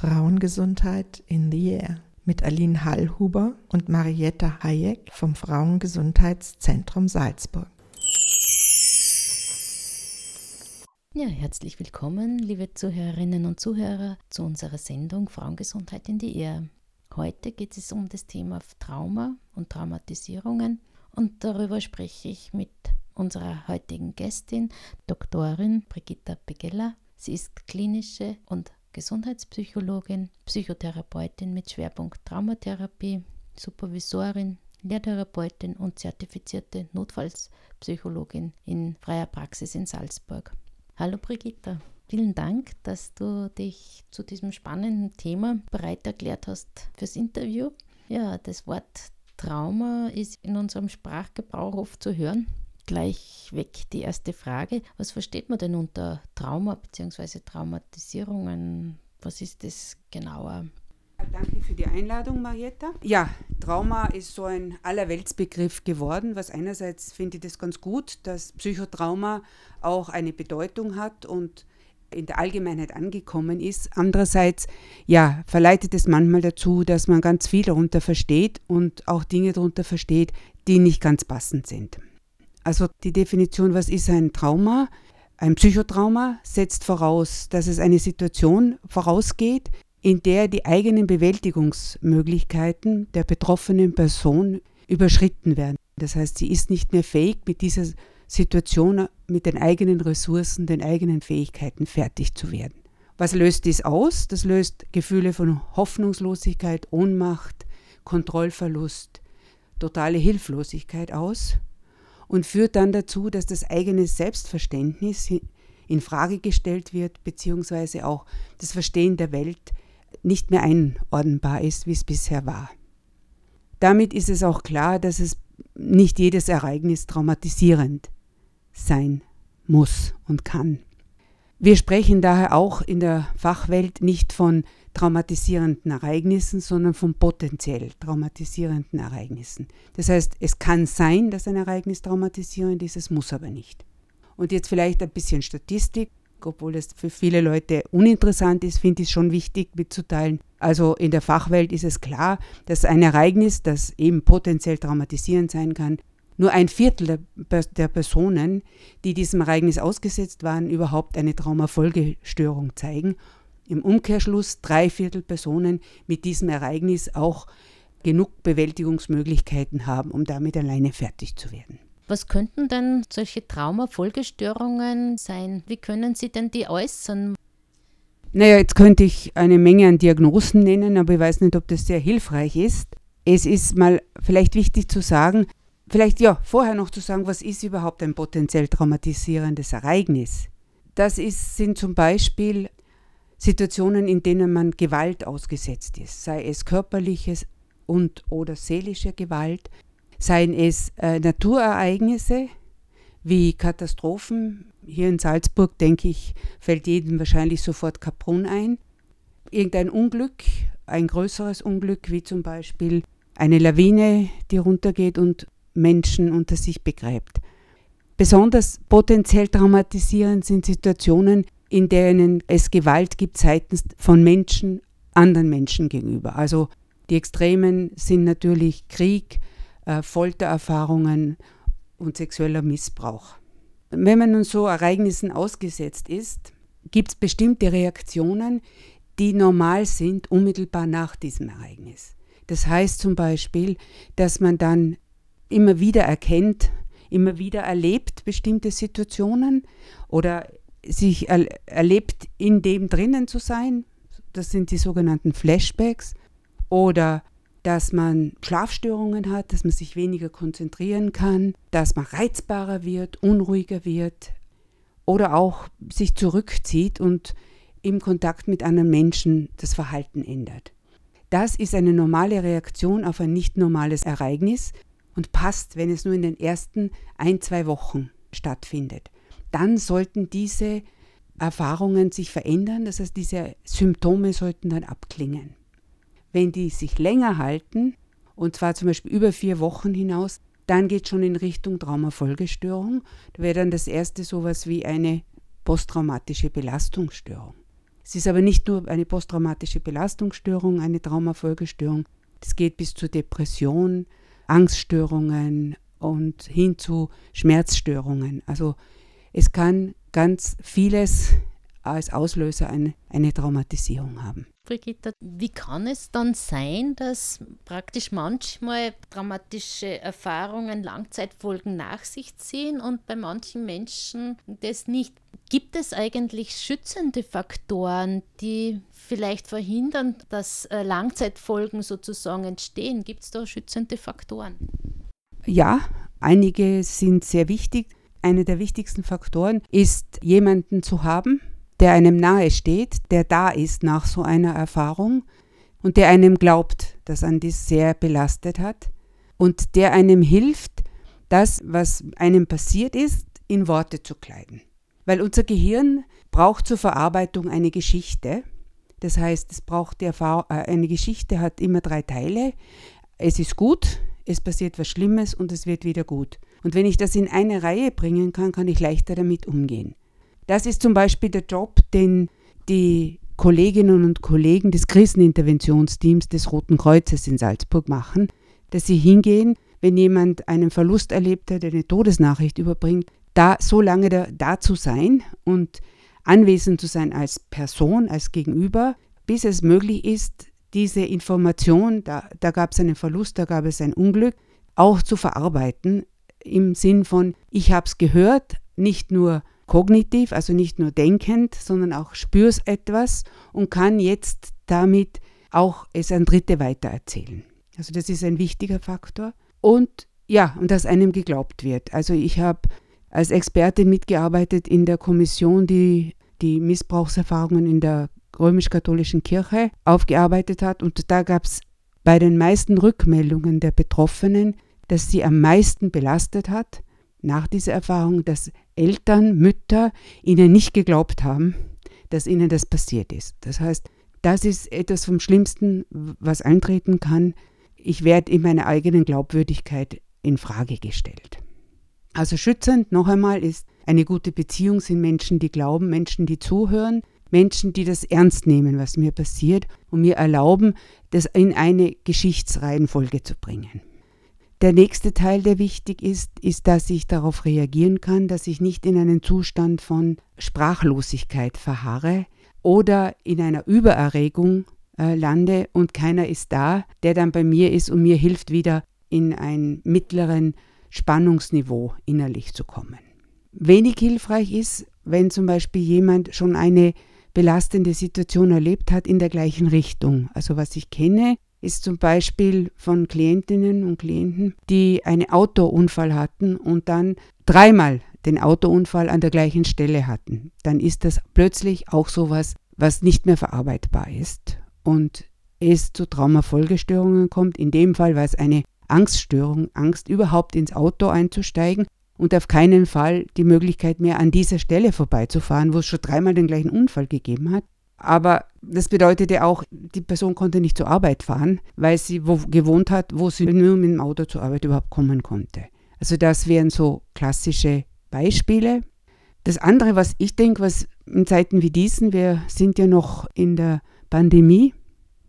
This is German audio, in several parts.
Frauengesundheit in the Air mit Aline Hallhuber und Marietta Hayek vom Frauengesundheitszentrum Salzburg. Ja, herzlich willkommen, liebe Zuhörerinnen und Zuhörer, zu unserer Sendung Frauengesundheit in die Ehe. Heute geht es um das Thema Trauma und Traumatisierungen und darüber spreche ich mit unserer heutigen Gästin, Doktorin Brigitta Begella. Sie ist klinische und Gesundheitspsychologin, Psychotherapeutin mit Schwerpunkt Traumatherapie, Supervisorin, Lehrtherapeutin und zertifizierte Notfallspsychologin in freier Praxis in Salzburg. Hallo Brigitta, vielen Dank, dass du dich zu diesem spannenden Thema bereit erklärt hast fürs Interview. Ja, das Wort Trauma ist in unserem Sprachgebrauch oft zu hören. Gleich weg die erste Frage. Was versteht man denn unter Trauma bzw. Traumatisierungen? Was ist das genauer? Danke für die Einladung, Marietta. Ja, Trauma ist so ein Allerweltsbegriff geworden, was einerseits finde ich das ganz gut, dass Psychotrauma auch eine Bedeutung hat und in der Allgemeinheit angekommen ist. Andererseits, ja, verleitet es manchmal dazu, dass man ganz viel darunter versteht und auch Dinge darunter versteht, die nicht ganz passend sind. Also die Definition, was ist ein Trauma? Ein Psychotrauma setzt voraus, dass es eine Situation vorausgeht, in der die eigenen Bewältigungsmöglichkeiten der betroffenen Person überschritten werden. Das heißt, sie ist nicht mehr fähig, mit dieser Situation mit den eigenen Ressourcen, den eigenen Fähigkeiten fertig zu werden. Was löst dies aus? Das löst Gefühle von Hoffnungslosigkeit, Ohnmacht, Kontrollverlust, totale Hilflosigkeit aus und führt dann dazu, dass das eigene Selbstverständnis in Frage gestellt wird, beziehungsweise auch das Verstehen der Welt nicht mehr einordnbar ist, wie es bisher war. Damit ist es auch klar, dass es nicht jedes Ereignis traumatisierend sein muss und kann. Wir sprechen daher auch in der Fachwelt nicht von traumatisierenden Ereignissen, sondern von potenziell traumatisierenden Ereignissen. Das heißt, es kann sein, dass ein Ereignis traumatisierend ist, es muss aber nicht. Und jetzt vielleicht ein bisschen Statistik, obwohl das für viele Leute uninteressant ist, finde ich es schon wichtig mitzuteilen. Also in der Fachwelt ist es klar, dass ein Ereignis, das eben potenziell traumatisierend sein kann, nur ein Viertel der, der Personen, die diesem Ereignis ausgesetzt waren, überhaupt eine Traumafolgestörung zeigen. Im Umkehrschluss drei Viertel Personen mit diesem Ereignis auch genug Bewältigungsmöglichkeiten haben, um damit alleine fertig zu werden. Was könnten denn solche Traumafolgestörungen sein? Wie können Sie denn die äußern? Naja, jetzt könnte ich eine Menge an Diagnosen nennen, aber ich weiß nicht, ob das sehr hilfreich ist. Es ist mal vielleicht wichtig zu sagen, Vielleicht ja, vorher noch zu sagen, was ist überhaupt ein potenziell traumatisierendes Ereignis? Das ist, sind zum Beispiel Situationen, in denen man Gewalt ausgesetzt ist, sei es körperliches und oder seelische Gewalt, seien es äh, Naturereignisse wie Katastrophen. Hier in Salzburg, denke ich, fällt jedem wahrscheinlich sofort Kaprun ein. Irgendein Unglück, ein größeres Unglück, wie zum Beispiel eine Lawine, die runtergeht und Menschen unter sich begräbt. Besonders potenziell traumatisierend sind Situationen, in denen es Gewalt gibt seitens von Menschen anderen Menschen gegenüber. Also die Extremen sind natürlich Krieg, äh, Foltererfahrungen und sexueller Missbrauch. Wenn man nun so Ereignissen ausgesetzt ist, gibt es bestimmte Reaktionen, die normal sind unmittelbar nach diesem Ereignis. Das heißt zum Beispiel, dass man dann immer wieder erkennt, immer wieder erlebt bestimmte Situationen oder sich er erlebt, in dem drinnen zu sein. Das sind die sogenannten Flashbacks. Oder dass man Schlafstörungen hat, dass man sich weniger konzentrieren kann, dass man reizbarer wird, unruhiger wird oder auch sich zurückzieht und im Kontakt mit anderen Menschen das Verhalten ändert. Das ist eine normale Reaktion auf ein nicht normales Ereignis, und passt, wenn es nur in den ersten ein, zwei Wochen stattfindet. Dann sollten diese Erfahrungen sich verändern, das heißt, diese Symptome sollten dann abklingen. Wenn die sich länger halten, und zwar zum Beispiel über vier Wochen hinaus, dann geht es schon in Richtung Traumafolgestörung. Da wäre dann das erste sowas wie eine posttraumatische Belastungsstörung. Es ist aber nicht nur eine posttraumatische Belastungsstörung, eine Traumafolgestörung. Es geht bis zur Depression, Angststörungen und hin zu Schmerzstörungen. Also es kann ganz vieles als Auslöser eine, eine Traumatisierung haben. Brigitte, wie kann es dann sein, dass praktisch manchmal traumatische Erfahrungen Langzeitfolgen nach sich ziehen und bei manchen Menschen das nicht? Gibt es eigentlich schützende Faktoren, die vielleicht verhindern, dass äh, Langzeitfolgen sozusagen entstehen? Gibt es da schützende Faktoren? Ja, einige sind sehr wichtig. Einer der wichtigsten Faktoren ist, jemanden zu haben, der einem nahe steht, der da ist nach so einer Erfahrung und der einem glaubt, dass an dies sehr belastet hat und der einem hilft, das, was einem passiert ist, in Worte zu kleiden. Weil unser Gehirn braucht zur Verarbeitung eine Geschichte. Das heißt, es braucht die Erfahrung, äh, eine Geschichte hat immer drei Teile. Es ist gut, es passiert was Schlimmes und es wird wieder gut. Und wenn ich das in eine Reihe bringen kann, kann ich leichter damit umgehen. Das ist zum Beispiel der Job, den die Kolleginnen und Kollegen des Kriseninterventionsteams des Roten Kreuzes in Salzburg machen, dass sie hingehen, wenn jemand einen Verlust erlebt hat, eine Todesnachricht überbringt, da so lange da, da zu sein und anwesend zu sein als Person, als Gegenüber, bis es möglich ist, diese Information, da, da gab es einen Verlust, da gab es ein Unglück, auch zu verarbeiten im Sinn von, ich habe es gehört, nicht nur kognitiv, also nicht nur denkend, sondern auch spürst etwas und kann jetzt damit auch es an Dritte weitererzählen. Also das ist ein wichtiger Faktor. Und ja, und dass einem geglaubt wird. Also ich habe als Expertin mitgearbeitet in der Kommission, die die Missbrauchserfahrungen in der römisch-katholischen Kirche aufgearbeitet hat. Und da gab es bei den meisten Rückmeldungen der Betroffenen, dass sie am meisten belastet hat nach dieser Erfahrung, dass Eltern, Mütter ihnen nicht geglaubt haben, dass ihnen das passiert ist. Das heißt, das ist etwas vom Schlimmsten, was eintreten kann. Ich werde in meiner eigenen Glaubwürdigkeit in Frage gestellt. Also schützend noch einmal ist eine gute Beziehung sind Menschen, die glauben, Menschen, die zuhören, Menschen, die das ernst nehmen, was mir passiert und mir erlauben, das in eine Geschichtsreihenfolge zu bringen. Der nächste Teil, der wichtig ist, ist, dass ich darauf reagieren kann, dass ich nicht in einen Zustand von Sprachlosigkeit verharre oder in einer Übererregung äh, lande und keiner ist da, der dann bei mir ist und mir hilft, wieder in ein mittleren Spannungsniveau innerlich zu kommen. Wenig hilfreich ist, wenn zum Beispiel jemand schon eine belastende Situation erlebt hat in der gleichen Richtung. Also was ich kenne, ist zum Beispiel von Klientinnen und Klienten, die einen Autounfall hatten und dann dreimal den Autounfall an der gleichen Stelle hatten. Dann ist das plötzlich auch sowas, was nicht mehr verarbeitbar ist und es zu Traumafolgestörungen kommt. In dem Fall war es eine Angststörung, Angst überhaupt ins Auto einzusteigen und auf keinen Fall die Möglichkeit mehr an dieser Stelle vorbeizufahren, wo es schon dreimal den gleichen Unfall gegeben hat. Aber das bedeutete auch, die Person konnte nicht zur Arbeit fahren, weil sie wo gewohnt hat, wo sie nur mit dem Auto zur Arbeit überhaupt kommen konnte. Also das wären so klassische Beispiele. Das andere, was ich denke, was in Zeiten wie diesen, wir sind ja noch in der Pandemie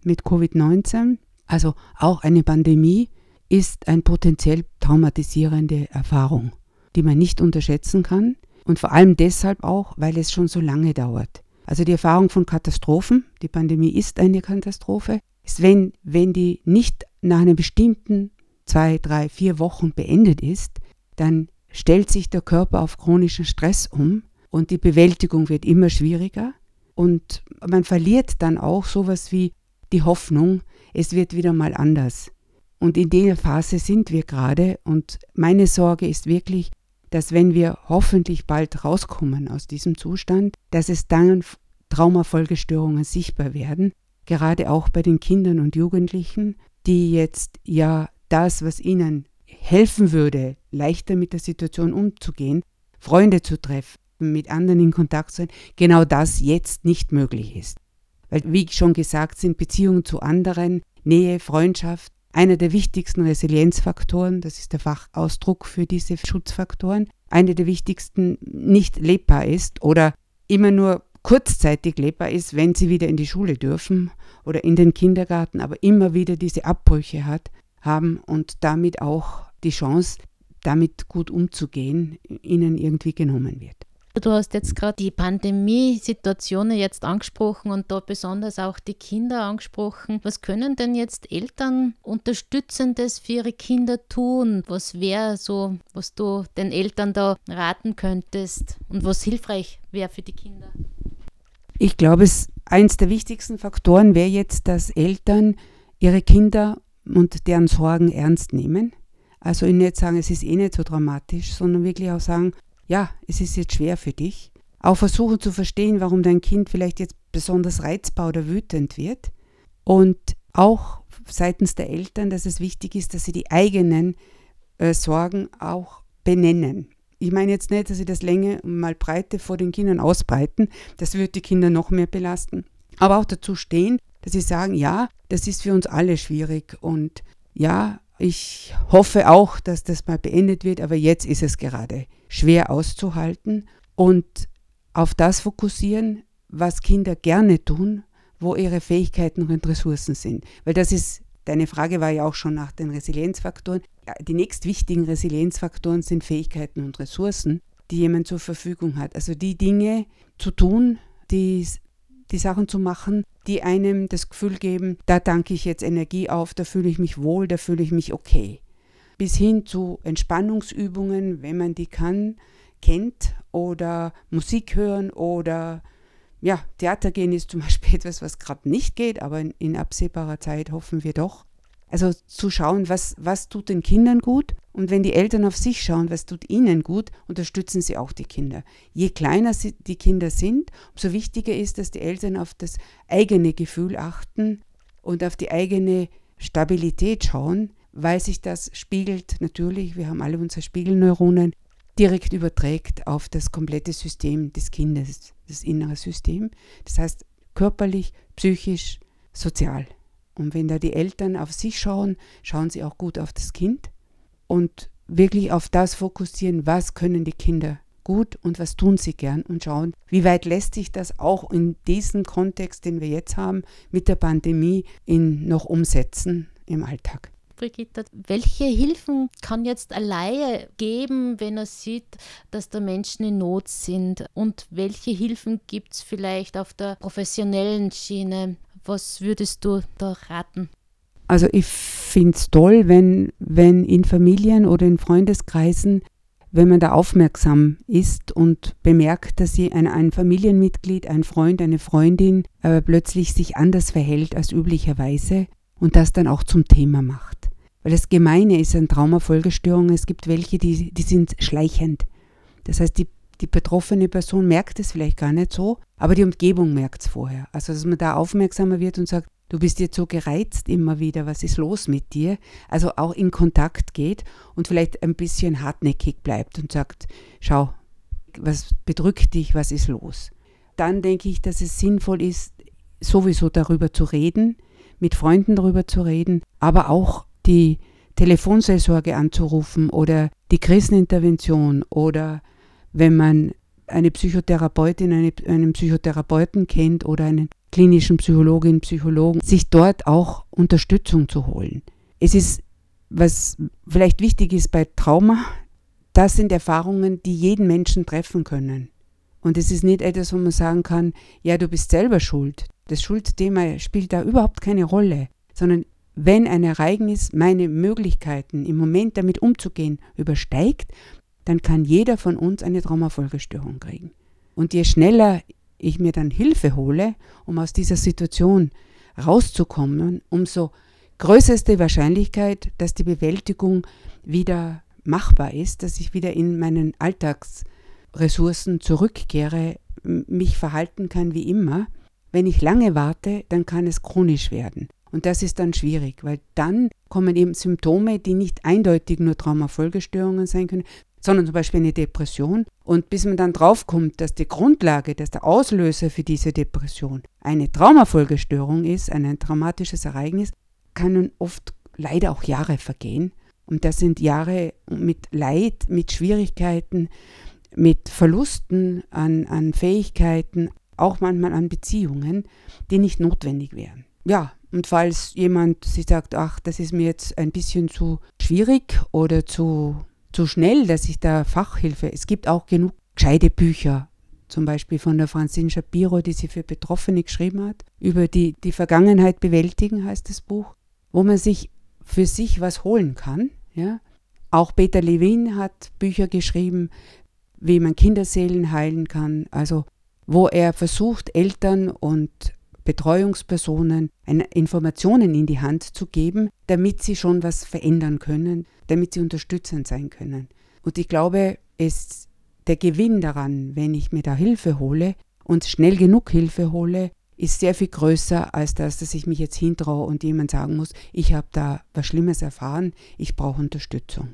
mit Covid-19, also auch eine Pandemie ist eine potenziell traumatisierende Erfahrung, die man nicht unterschätzen kann und vor allem deshalb auch, weil es schon so lange dauert. Also die Erfahrung von Katastrophen, die Pandemie ist eine Katastrophe, ist, wenn, wenn die nicht nach einem bestimmten zwei, drei, vier Wochen beendet ist, dann stellt sich der Körper auf chronischen Stress um und die Bewältigung wird immer schwieriger und man verliert dann auch sowas wie die Hoffnung, es wird wieder mal anders. Und in der Phase sind wir gerade und meine Sorge ist wirklich, dass wenn wir hoffentlich bald rauskommen aus diesem Zustand, dass es dann Traumafolgestörungen sichtbar werden, gerade auch bei den Kindern und Jugendlichen, die jetzt ja das, was ihnen helfen würde, leichter mit der Situation umzugehen, Freunde zu treffen, mit anderen in Kontakt zu sein, genau das jetzt nicht möglich ist. Weil, wie schon gesagt, sind Beziehungen zu anderen, Nähe, Freundschaft, einer der wichtigsten Resilienzfaktoren, das ist der Fachausdruck für diese Schutzfaktoren, einer der wichtigsten nicht lebbar ist oder immer nur kurzzeitig lebbar ist, wenn sie wieder in die Schule dürfen oder in den Kindergarten, aber immer wieder diese Abbrüche hat, haben und damit auch die Chance, damit gut umzugehen, ihnen irgendwie genommen wird. Du hast jetzt gerade die Pandemiesituationen jetzt angesprochen und da besonders auch die Kinder angesprochen. Was können denn jetzt Eltern Unterstützendes für ihre Kinder tun? Was wäre so, was du den Eltern da raten könntest und was hilfreich wäre für die Kinder? Ich glaube, es eins der wichtigsten Faktoren wäre jetzt, dass Eltern ihre Kinder und deren Sorgen ernst nehmen. Also ihnen nicht sagen, es ist eh nicht so dramatisch, sondern wirklich auch sagen, ja, es ist jetzt schwer für dich. Auch versuchen zu verstehen, warum dein Kind vielleicht jetzt besonders reizbar oder wütend wird. Und auch seitens der Eltern, dass es wichtig ist, dass sie die eigenen äh, Sorgen auch benennen. Ich meine jetzt nicht, dass sie das Länge mal Breite vor den Kindern ausbreiten. Das wird die Kinder noch mehr belasten. Aber auch dazu stehen, dass sie sagen, ja, das ist für uns alle schwierig und ja, ich hoffe auch, dass das mal beendet wird, aber jetzt ist es gerade schwer auszuhalten und auf das fokussieren, was Kinder gerne tun, wo ihre Fähigkeiten und Ressourcen sind. Weil das ist, deine Frage war ja auch schon nach den Resilienzfaktoren. Die nächst wichtigen Resilienzfaktoren sind Fähigkeiten und Ressourcen, die jemand zur Verfügung hat. Also die Dinge zu tun, die, die Sachen zu machen, die einem das Gefühl geben, da danke ich jetzt Energie auf, da fühle ich mich wohl, da fühle ich mich okay bis hin zu Entspannungsübungen, wenn man die kann, kennt oder Musik hören oder ja, Theater gehen ist zum Beispiel etwas, was gerade nicht geht, aber in, in, absehbarer Zeit hoffen wir doch. Also zu schauen, was, was tut den Kindern gut und wenn die Eltern auf sich schauen, was tut ihnen gut, unterstützen sie auch die Kinder. Je kleiner sie, die Kinder sind, umso wichtiger ist, dass die Eltern auf das eigene Gefühl achten und auf die eigene Stabilität schauen, weil sich das spiegelt natürlich, wir haben alle unsere Spiegelneuronen, direkt überträgt auf das komplette System des Kindes, das innere System. Das heißt körperlich, psychisch, sozial. Und wenn da die Eltern auf sich schauen, schauen sie auch gut auf das Kind und wirklich auf das fokussieren, was können die Kinder gut und was tun sie gern und schauen, wie weit lässt sich das auch in diesem Kontext, den wir jetzt haben, mit der Pandemie in noch umsetzen im Alltag. Brigitte, welche Hilfen kann jetzt alleine geben, wenn er sieht, dass da Menschen in Not sind? Und welche Hilfen gibt es vielleicht auf der professionellen Schiene? Was würdest du da raten? Also ich finde es toll, wenn, wenn in Familien oder in Freundeskreisen, wenn man da aufmerksam ist und bemerkt, dass ein, ein Familienmitglied, ein Freund, eine Freundin äh, plötzlich sich anders verhält als üblicherweise und das dann auch zum Thema macht. Weil das Gemeine ist an Traumafolgestörungen, es gibt welche, die, die sind schleichend. Das heißt, die, die betroffene Person merkt es vielleicht gar nicht so, aber die Umgebung merkt es vorher. Also, dass man da aufmerksamer wird und sagt, du bist jetzt so gereizt immer wieder, was ist los mit dir? Also auch in Kontakt geht und vielleicht ein bisschen hartnäckig bleibt und sagt, schau, was bedrückt dich, was ist los? Dann denke ich, dass es sinnvoll ist, sowieso darüber zu reden, mit Freunden darüber zu reden, aber auch die Telefonseelsorge anzurufen oder die Krisenintervention oder wenn man eine Psychotherapeutin, eine, einen Psychotherapeuten kennt oder einen klinischen Psychologin, Psychologen, sich dort auch Unterstützung zu holen. Es ist, was vielleicht wichtig ist bei Trauma, das sind Erfahrungen, die jeden Menschen treffen können. Und es ist nicht etwas, wo man sagen kann, ja, du bist selber schuld. Das Schuldthema spielt da überhaupt keine Rolle, sondern wenn ein Ereignis meine Möglichkeiten im Moment damit umzugehen übersteigt, dann kann jeder von uns eine Traumafolgestörung kriegen. Und je schneller ich mir dann Hilfe hole, um aus dieser Situation rauszukommen, umso größer ist die Wahrscheinlichkeit, dass die Bewältigung wieder machbar ist, dass ich wieder in meinen Alltagsressourcen zurückkehre, mich verhalten kann wie immer. Wenn ich lange warte, dann kann es chronisch werden. Und das ist dann schwierig, weil dann kommen eben Symptome, die nicht eindeutig nur Traumafolgestörungen sein können, sondern zum Beispiel eine Depression. Und bis man dann draufkommt, dass die Grundlage, dass der Auslöser für diese Depression eine Traumafolgestörung ist, ein traumatisches Ereignis, können oft leider auch Jahre vergehen. Und das sind Jahre mit Leid, mit Schwierigkeiten, mit Verlusten an, an Fähigkeiten, auch manchmal an Beziehungen, die nicht notwendig wären. Ja, und falls jemand sich sagt, ach, das ist mir jetzt ein bisschen zu schwierig oder zu, zu schnell, dass ich da Fachhilfe, es gibt auch genug gescheite Bücher, zum Beispiel von der Francine Shapiro, die sie für Betroffene geschrieben hat, über die, die Vergangenheit bewältigen, heißt das Buch, wo man sich für sich was holen kann. Ja? Auch Peter Levin hat Bücher geschrieben, wie man Kinderseelen heilen kann, also wo er versucht, Eltern und Betreuungspersonen Informationen in die Hand zu geben, damit sie schon was verändern können, damit sie unterstützend sein können. Und ich glaube, es, der Gewinn daran, wenn ich mir da Hilfe hole und schnell genug Hilfe hole, ist sehr viel größer als das, dass ich mich jetzt hintraue und jemand sagen muss, ich habe da was Schlimmes erfahren, ich brauche Unterstützung.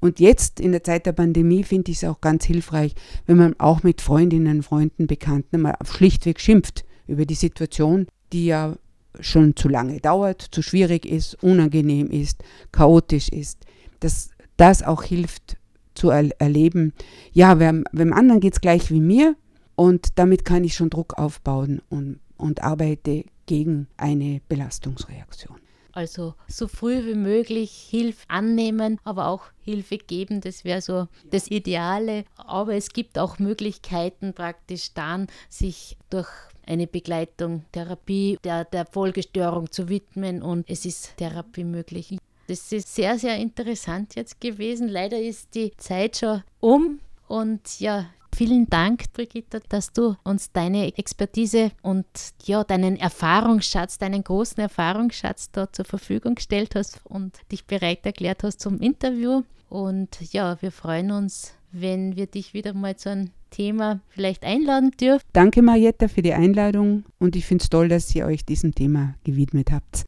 Und jetzt in der Zeit der Pandemie finde ich es auch ganz hilfreich, wenn man auch mit Freundinnen, Freunden, Bekannten mal schlichtweg schimpft über die Situation, die ja schon zu lange dauert, zu schwierig ist, unangenehm ist, chaotisch ist, dass das auch hilft zu er erleben, ja, wem, wem anderen geht es gleich wie mir und damit kann ich schon Druck aufbauen und, und arbeite gegen eine Belastungsreaktion. Also so früh wie möglich Hilfe annehmen, aber auch Hilfe geben, das wäre so das Ideale. Aber es gibt auch Möglichkeiten praktisch dann, sich durch eine Begleitung, Therapie der, der Folgestörung zu widmen und es ist Therapie möglich. Das ist sehr, sehr interessant jetzt gewesen. Leider ist die Zeit schon um und ja, Vielen Dank, Brigitta, dass du uns deine Expertise und ja, deinen Erfahrungsschatz, deinen großen Erfahrungsschatz da zur Verfügung gestellt hast und dich bereit erklärt hast zum Interview. Und ja, wir freuen uns, wenn wir dich wieder mal zu einem Thema vielleicht einladen dürfen. Danke, Marietta, für die Einladung und ich finde es toll, dass ihr euch diesem Thema gewidmet habt.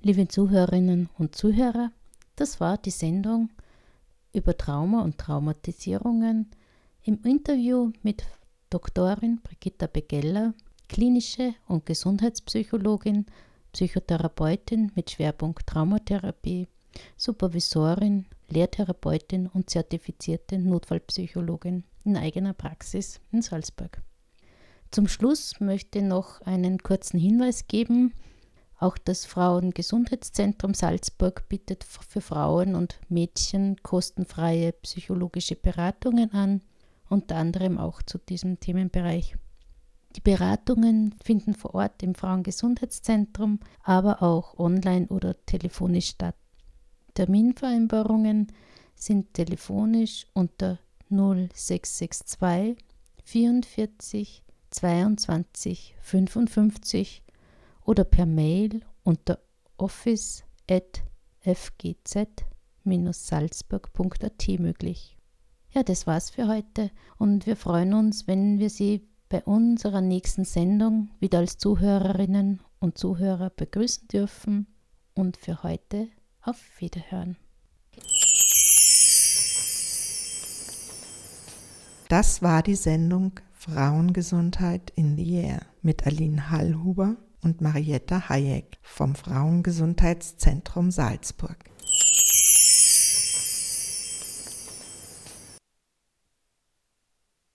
Liebe Zuhörerinnen und Zuhörer, das war die Sendung über Trauma und Traumatisierungen im Interview mit Doktorin Brigitta Begeller, klinische und Gesundheitspsychologin, Psychotherapeutin mit Schwerpunkt Traumatherapie, Supervisorin, Lehrtherapeutin und zertifizierte Notfallpsychologin in eigener Praxis in Salzburg. Zum Schluss möchte ich noch einen kurzen Hinweis geben. Auch das Frauengesundheitszentrum Salzburg bietet für Frauen und Mädchen kostenfreie psychologische Beratungen an unter anderem auch zu diesem Themenbereich. Die Beratungen finden vor Ort im Frauengesundheitszentrum, aber auch online oder telefonisch statt. Terminvereinbarungen sind telefonisch unter 0662 44 22 55 oder per Mail unter office.fgz-salzburg.at möglich. Ja, das war's für heute und wir freuen uns, wenn wir Sie bei unserer nächsten Sendung wieder als Zuhörerinnen und Zuhörer begrüßen dürfen und für heute auf Wiederhören. Das war die Sendung Frauengesundheit in the Air mit Aline Hallhuber und Marietta Hayek vom Frauengesundheitszentrum Salzburg.